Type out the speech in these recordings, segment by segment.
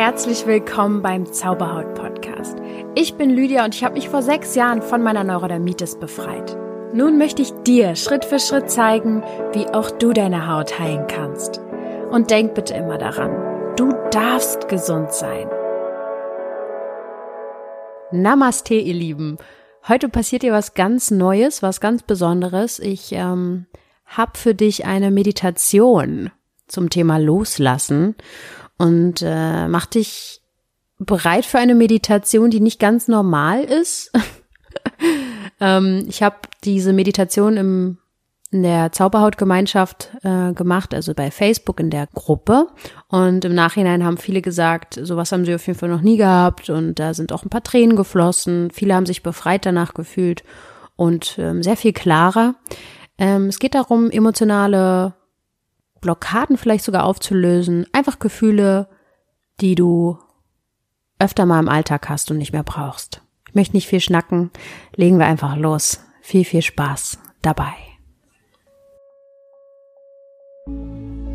herzlich willkommen beim Zauberhaut Podcast. Ich bin Lydia und ich habe mich vor sechs Jahren von meiner Neurodermitis befreit. Nun möchte ich dir Schritt für Schritt zeigen, wie auch du deine Haut heilen kannst. Und denk bitte immer daran, du darfst gesund sein. Namaste, ihr Lieben. Heute passiert dir was ganz Neues, was ganz Besonderes. Ich ähm, habe für dich eine Meditation zum Thema Loslassen und äh, mach dich bereit für eine Meditation, die nicht ganz normal ist. ähm, ich habe diese Meditation im in der Zauberhautgemeinschaft äh, gemacht, also bei Facebook in der Gruppe. Und im Nachhinein haben viele gesagt, sowas haben sie auf jeden Fall noch nie gehabt. Und da sind auch ein paar Tränen geflossen. Viele haben sich befreit danach gefühlt und ähm, sehr viel klarer. Ähm, es geht darum, emotionale Blockaden vielleicht sogar aufzulösen. Einfach Gefühle, die du öfter mal im Alltag hast und nicht mehr brauchst. Ich möchte nicht viel schnacken. Legen wir einfach los. Viel, viel Spaß dabei.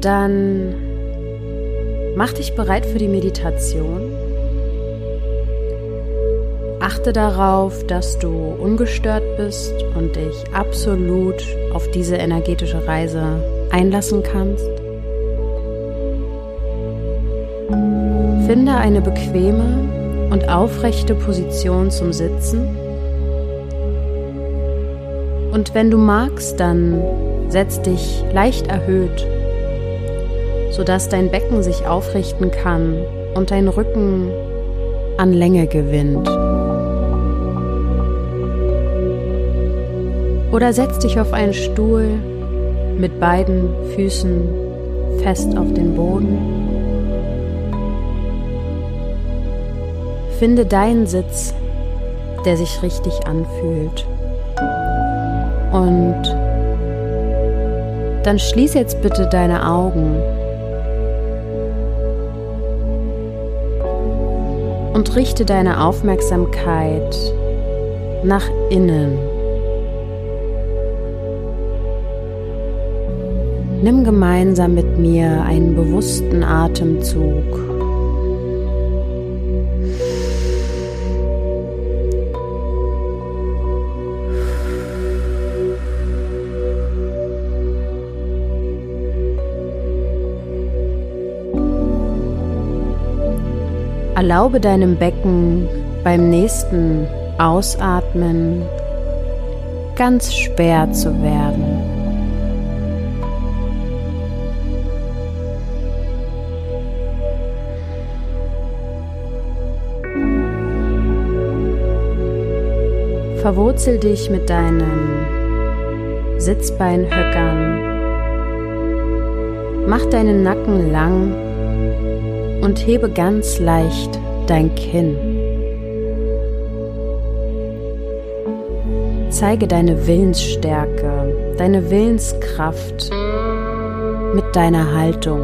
Dann mach dich bereit für die Meditation. Achte darauf, dass du ungestört bist und dich absolut auf diese energetische Reise einlassen kannst. Finde eine bequeme und aufrechte Position zum Sitzen. Und wenn du magst, dann setz dich leicht erhöht, sodass dein Becken sich aufrichten kann und dein Rücken an Länge gewinnt. Oder setz dich auf einen Stuhl mit beiden Füßen fest auf den Boden. Finde deinen Sitz, der sich richtig anfühlt. Und dann schließ jetzt bitte deine Augen und richte deine Aufmerksamkeit nach innen. Nimm gemeinsam mit mir einen bewussten Atemzug. Erlaube deinem Becken beim nächsten Ausatmen ganz schwer zu werden. Verwurzel dich mit deinen Sitzbeinhöckern. Mach deinen Nacken lang und hebe ganz leicht dein Kinn. Zeige deine Willensstärke, deine Willenskraft mit deiner Haltung.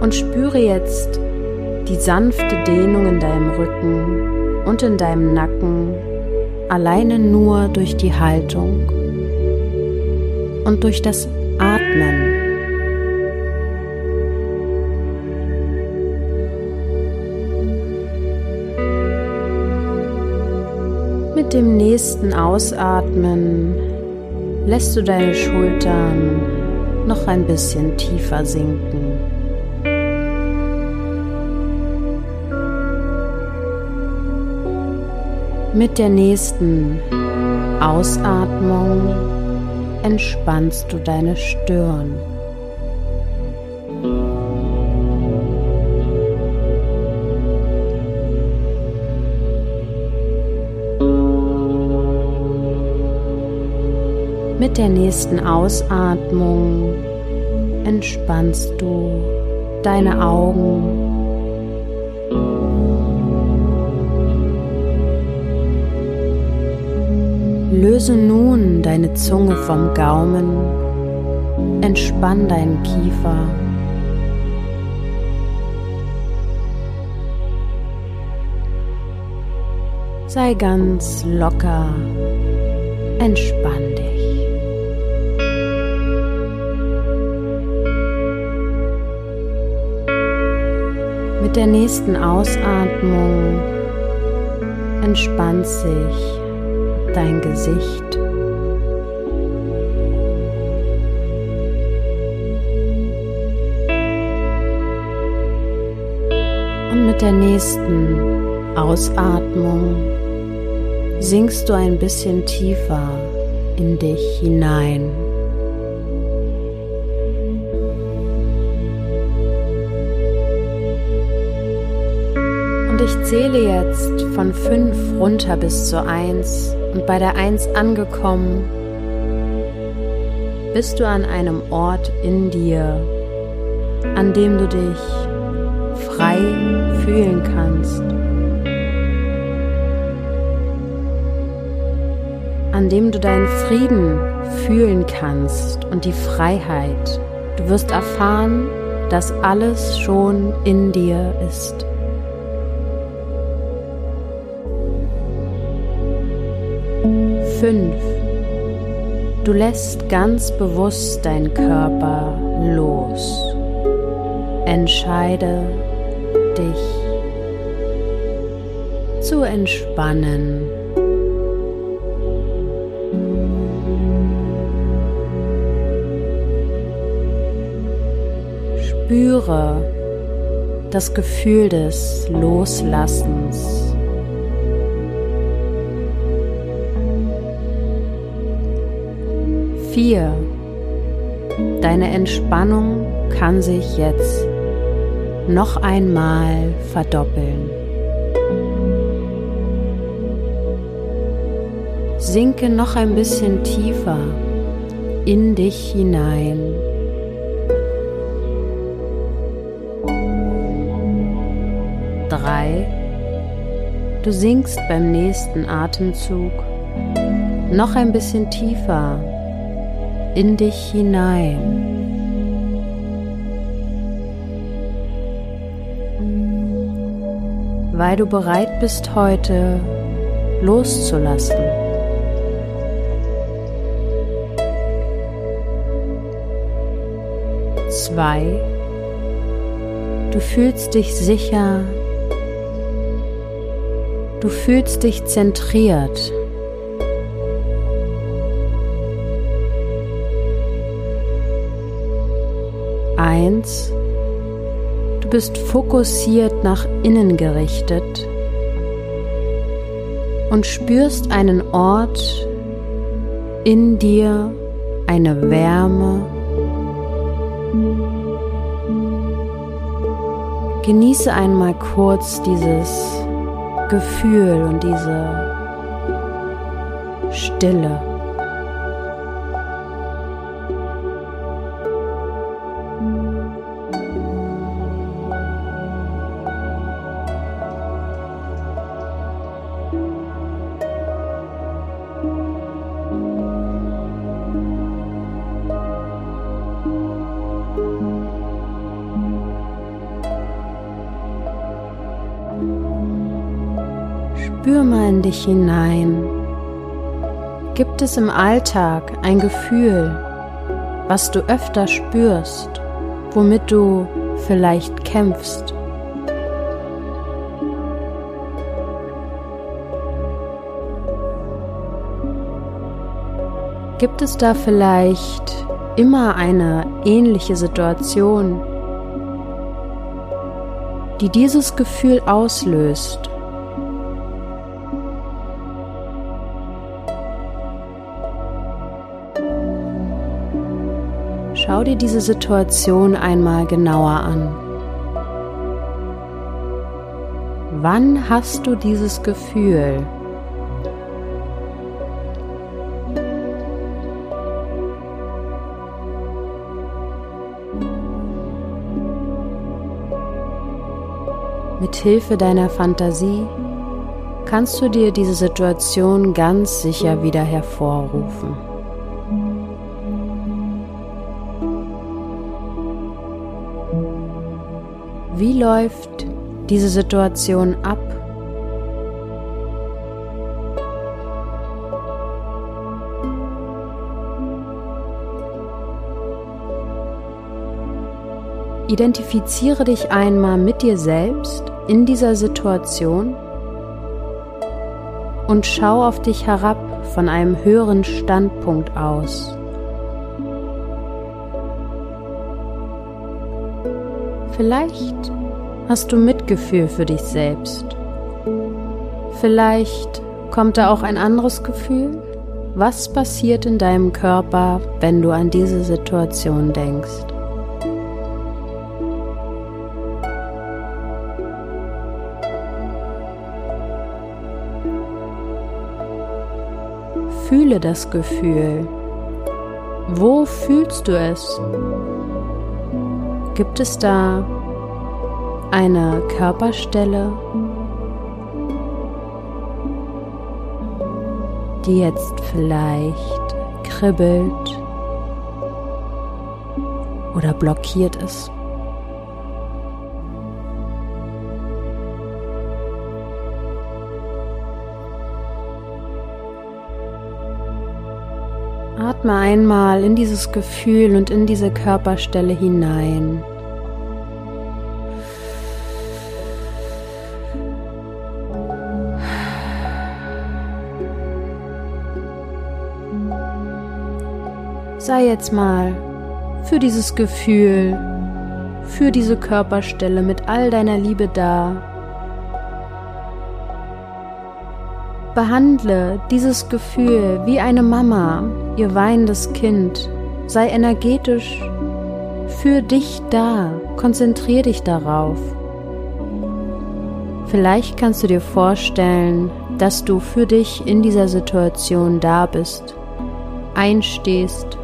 Und spüre jetzt die sanfte Dehnung in deinem Rücken und in deinem Nacken alleine nur durch die Haltung und durch das Atmen. Mit dem nächsten Ausatmen lässt du deine Schultern noch ein bisschen tiefer sinken. Mit der nächsten Ausatmung entspannst du deine Stirn. Mit der nächsten Ausatmung entspannst du deine Augen Löse nun deine Zunge vom Gaumen, entspann deinen Kiefer. Sei ganz locker, entspann dich. Mit der nächsten Ausatmung entspannt sich dein Gesicht. Und mit der nächsten Ausatmung sinkst du ein bisschen tiefer in dich hinein. Und ich zähle jetzt von fünf runter bis zur eins und bei der eins angekommen bist du an einem Ort in dir, an dem du dich frei fühlen kannst. An dem du deinen Frieden fühlen kannst und die Freiheit. Du wirst erfahren, dass alles schon in dir ist. Fünf. Du lässt ganz bewusst deinen Körper los. Entscheide dich zu entspannen. Spüre das Gefühl des Loslassens. Vier. Deine Entspannung kann sich jetzt noch einmal verdoppeln. Sinke noch ein bisschen tiefer in dich hinein. Drei. Du sinkst beim nächsten Atemzug noch ein bisschen tiefer in dich hinein. Weil du bereit bist heute loszulassen. Zwei. Du fühlst dich sicher. Du fühlst dich zentriert. Eins, du bist fokussiert nach innen gerichtet und spürst einen Ort in dir, eine Wärme. Genieße einmal kurz dieses Gefühl und diese Stille. Dich hinein. Gibt es im Alltag ein Gefühl, was du öfter spürst, womit du vielleicht kämpfst? Gibt es da vielleicht immer eine ähnliche Situation, die dieses Gefühl auslöst? Schau dir diese Situation einmal genauer an. Wann hast du dieses Gefühl? Mit Hilfe deiner Fantasie kannst du dir diese Situation ganz sicher wieder hervorrufen. Wie läuft diese Situation ab? Identifiziere dich einmal mit dir selbst in dieser Situation und schau auf dich herab von einem höheren Standpunkt aus. Vielleicht hast du Mitgefühl für dich selbst. Vielleicht kommt da auch ein anderes Gefühl. Was passiert in deinem Körper, wenn du an diese Situation denkst? Fühle das Gefühl. Wo fühlst du es? Gibt es da eine Körperstelle, die jetzt vielleicht kribbelt oder blockiert ist? Atme einmal in dieses Gefühl und in diese Körperstelle hinein. Sei jetzt mal für dieses Gefühl, für diese Körperstelle mit all deiner Liebe da Behandle dieses Gefühl wie eine Mama, ihr weinendes Kind. Sei energetisch für dich da. Konzentrier dich darauf. Vielleicht kannst du dir vorstellen, dass du für dich in dieser Situation da bist, einstehst,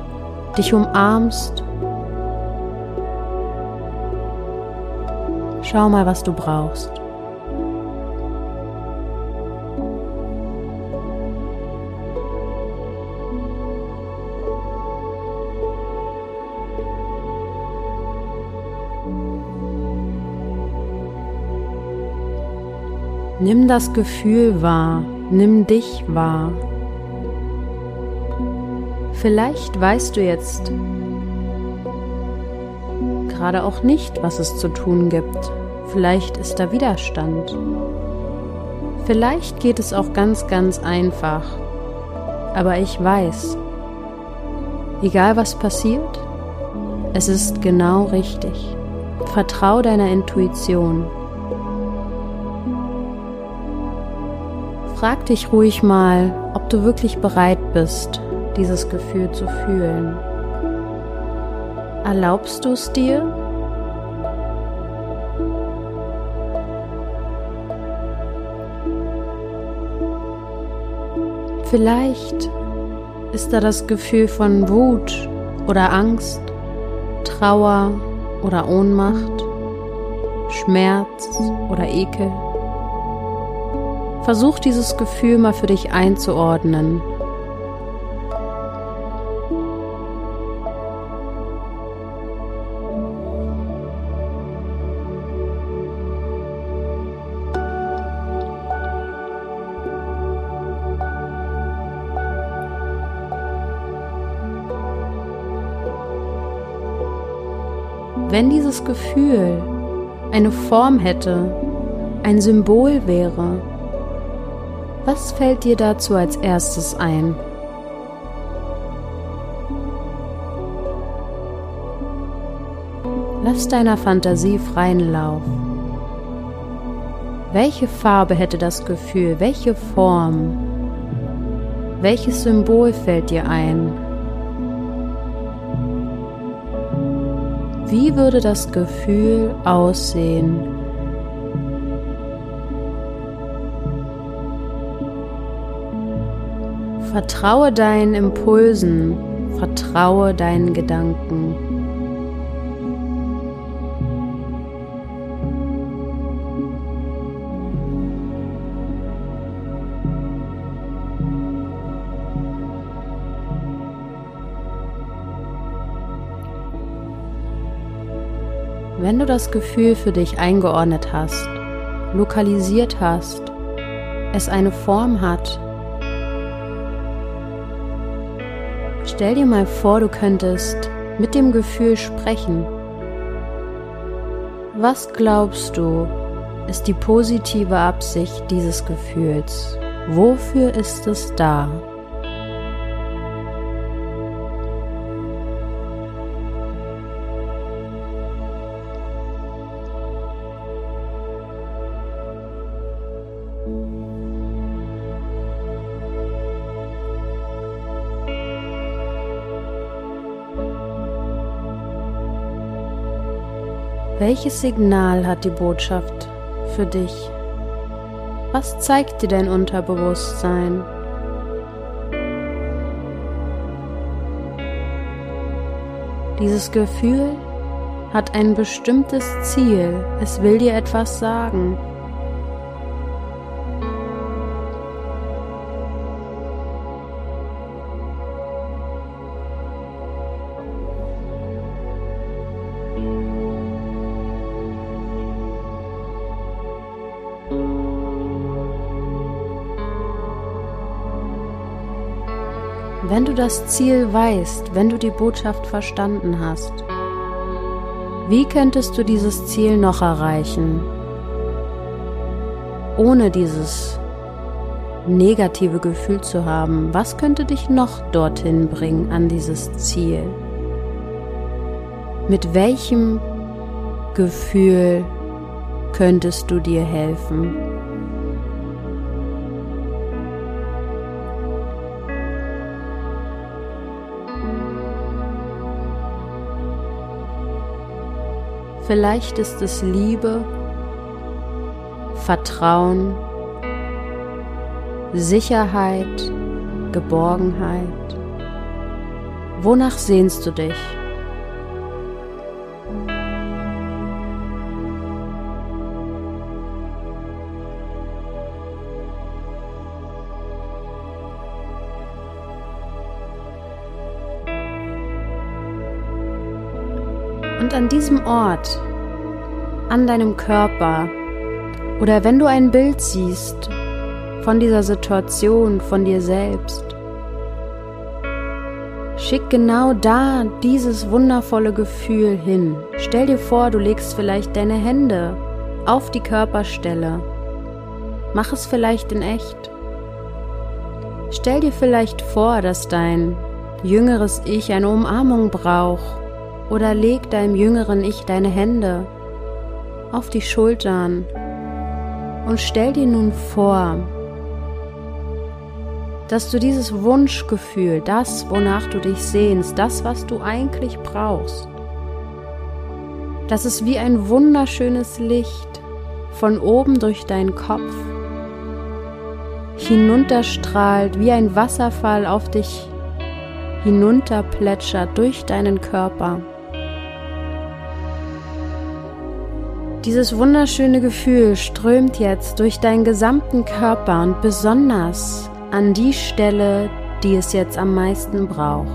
dich umarmst. Schau mal, was du brauchst. Nimm das Gefühl wahr, nimm dich wahr. Vielleicht weißt du jetzt gerade auch nicht, was es zu tun gibt. Vielleicht ist da Widerstand. Vielleicht geht es auch ganz, ganz einfach. Aber ich weiß, egal was passiert, es ist genau richtig. Vertrau deiner Intuition. Frag dich ruhig mal, ob du wirklich bereit bist, dieses Gefühl zu fühlen. Erlaubst du es dir? Vielleicht ist da das Gefühl von Wut oder Angst, Trauer oder Ohnmacht, Schmerz oder Ekel. Versuch dieses Gefühl mal für dich einzuordnen. Wenn dieses Gefühl eine Form hätte, ein Symbol wäre, was fällt dir dazu als erstes ein? Lass deiner Fantasie freien Lauf. Welche Farbe hätte das Gefühl? Welche Form? Welches Symbol fällt dir ein? Wie würde das Gefühl aussehen, Vertraue deinen Impulsen, vertraue deinen Gedanken. Wenn du das Gefühl für dich eingeordnet hast, lokalisiert hast, es eine Form hat, Stell dir mal vor, du könntest mit dem Gefühl sprechen. Was glaubst du, ist die positive Absicht dieses Gefühls? Wofür ist es da? Welches Signal hat die Botschaft für dich? Was zeigt dir dein Unterbewusstsein? Dieses Gefühl hat ein bestimmtes Ziel. Es will dir etwas sagen. Wenn du das Ziel weißt, wenn du die Botschaft verstanden hast, wie könntest du dieses Ziel noch erreichen, ohne dieses negative Gefühl zu haben? Was könnte dich noch dorthin bringen an dieses Ziel? Mit welchem Gefühl könntest du dir helfen? Vielleicht ist es Liebe, Vertrauen, Sicherheit, Geborgenheit. Wonach sehnst du dich? An diesem Ort, an deinem Körper oder wenn du ein Bild siehst von dieser Situation, von dir selbst, schick genau da dieses wundervolle Gefühl hin. Stell dir vor, du legst vielleicht deine Hände auf die Körperstelle. Mach es vielleicht in echt. Stell dir vielleicht vor, dass dein jüngeres Ich eine Umarmung braucht oder leg deinem jüngeren Ich deine Hände auf die Schultern und stell dir nun vor, dass du dieses Wunschgefühl, das, wonach du dich sehnst, das, was du eigentlich brauchst, dass es wie ein wunderschönes Licht von oben durch deinen Kopf hinunterstrahlt, wie ein Wasserfall auf dich hinunterplätschert durch deinen Körper. Dieses wunderschöne Gefühl strömt jetzt durch deinen gesamten Körper und besonders an die Stelle, die es jetzt am meisten braucht.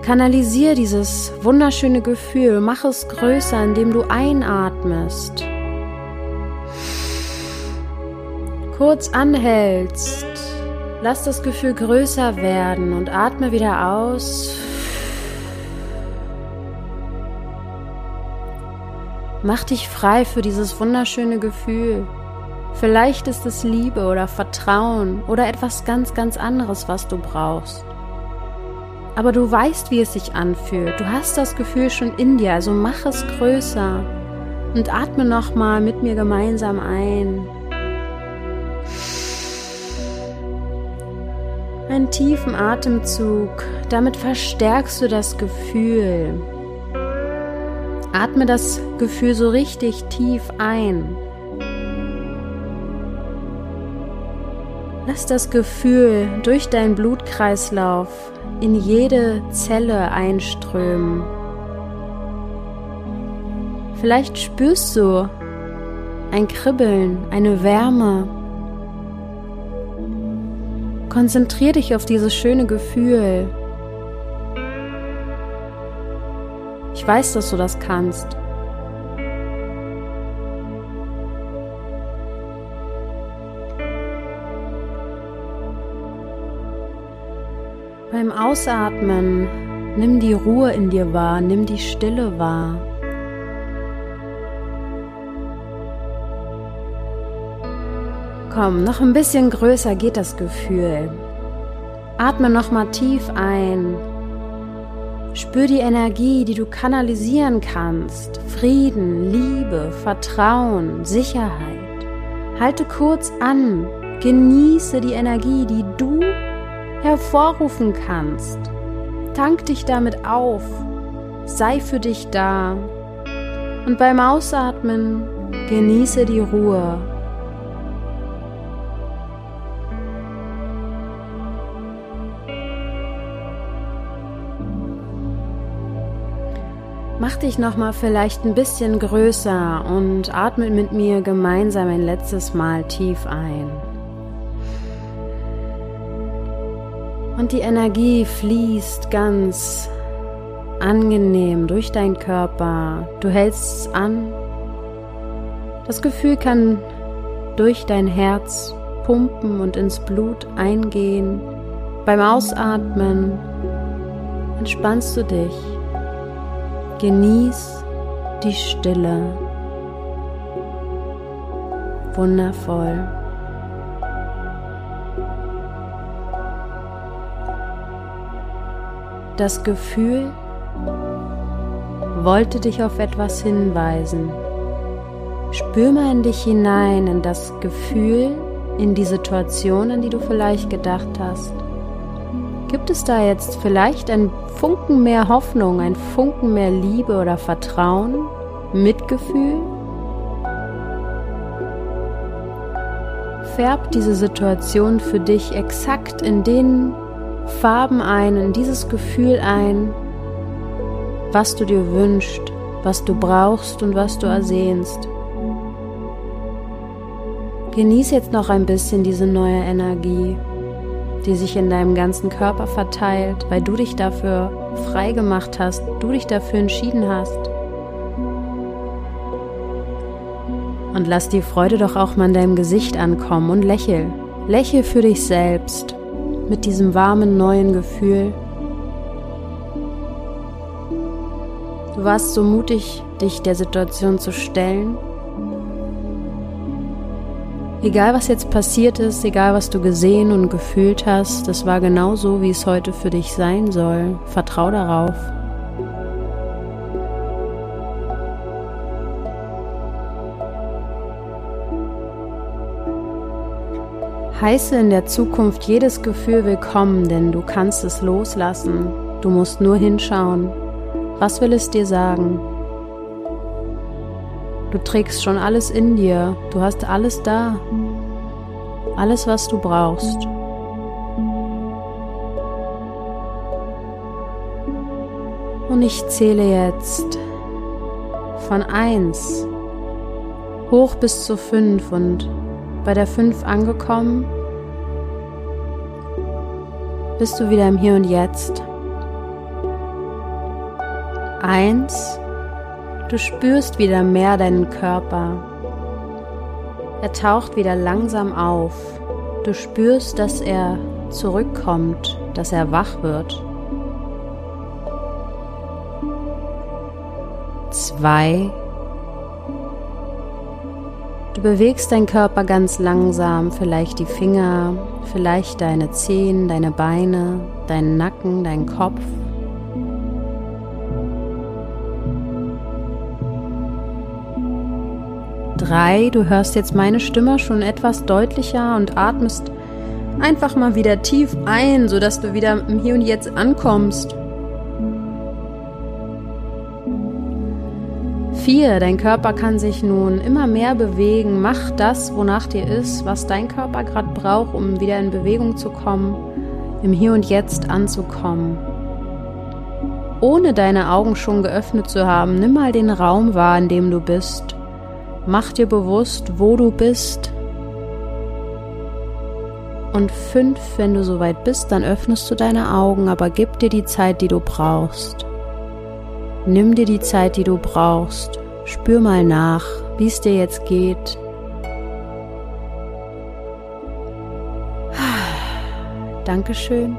Kanalisier dieses wunderschöne Gefühl, mach es größer, indem du einatmest. Kurz anhältst, lass das Gefühl größer werden und atme wieder aus. Mach dich frei für dieses wunderschöne Gefühl. Vielleicht ist es Liebe oder Vertrauen oder etwas ganz, ganz anderes, was du brauchst. Aber du weißt, wie es sich anfühlt. Du hast das Gefühl schon in dir, also mach es größer und atme nochmal mit mir gemeinsam ein. Einen tiefen Atemzug. Damit verstärkst du das Gefühl. Atme das Gefühl so richtig tief ein. Lass das Gefühl durch deinen Blutkreislauf in jede Zelle einströmen. Vielleicht spürst du ein Kribbeln, eine Wärme. Konzentrier dich auf dieses schöne Gefühl. Ich weiß, dass du das kannst. Beim Ausatmen Nimm die Ruhe in dir wahr, nimm die Stille wahr. Komm, noch ein bisschen größer geht das Gefühl. Atme noch mal tief ein. Spür die Energie, die du kanalisieren kannst. Frieden, Liebe, Vertrauen, Sicherheit. Halte kurz an. Genieße die Energie, die du hervorrufen kannst. Tank dich damit auf. Sei für dich da. Und beim Ausatmen genieße die Ruhe Mach dich noch mal vielleicht ein bisschen größer und atme mit mir gemeinsam ein letztes Mal tief ein. Und die Energie fließt ganz angenehm durch deinen Körper. Du hältst es an. Das Gefühl kann durch dein Herz pumpen und ins Blut eingehen. Beim Ausatmen entspannst du dich. Genieß die Stille. Wundervoll. Das Gefühl wollte dich auf etwas hinweisen. Spür mal in dich hinein, in das Gefühl, in die Situation, an die du vielleicht gedacht hast. Gibt es da jetzt vielleicht ein Funken mehr Hoffnung, ein Funken mehr Liebe oder Vertrauen, Mitgefühl? Färb diese Situation für dich exakt in den Farben ein, in dieses Gefühl ein, was du dir wünschst, was du brauchst und was du ersehnst. Genieß jetzt noch ein bisschen diese neue Energie die sich in deinem ganzen Körper verteilt, weil du dich dafür frei gemacht hast, du dich dafür entschieden hast. Und lass die Freude doch auch mal in deinem Gesicht ankommen und lächel. Lächel für dich selbst mit diesem warmen neuen Gefühl. Du warst so mutig, dich der Situation zu stellen Egal was jetzt passiert ist, egal was du gesehen und gefühlt hast, das war genau so, wie es heute für dich sein soll. Vertrau darauf. Heiße in der Zukunft jedes Gefühl willkommen, denn du kannst es loslassen. Du musst nur hinschauen. Was will es dir sagen? Du trägst schon alles in dir. Du hast alles da. Alles, was du brauchst. Und ich zähle jetzt von 1 hoch bis zu 5 und bei der 5 angekommen bist du wieder im Hier und Jetzt. 1 Du spürst wieder mehr deinen Körper. Er taucht wieder langsam auf. Du spürst, dass er zurückkommt, dass er wach wird. Zwei. Du bewegst deinen Körper ganz langsam, vielleicht die Finger, vielleicht deine Zehen, deine Beine, deinen Nacken, deinen Kopf. Drei. Du hörst jetzt meine Stimme schon etwas deutlicher und atmest einfach mal wieder tief ein, sodass du wieder im Hier und Jetzt ankommst. Vier, dein Körper kann sich nun immer mehr bewegen. Mach das, wonach dir ist, was dein Körper gerade braucht, um wieder in Bewegung zu kommen, im Hier und Jetzt anzukommen. Ohne deine Augen schon geöffnet zu haben, nimm mal den Raum wahr, in dem du bist. Mach dir bewusst, wo du bist. Und fünf, wenn du soweit bist, dann öffnest du deine Augen, aber gib dir die Zeit, die du brauchst. Nimm dir die Zeit, die du brauchst. Spür mal nach, wie es dir jetzt geht. Dankeschön.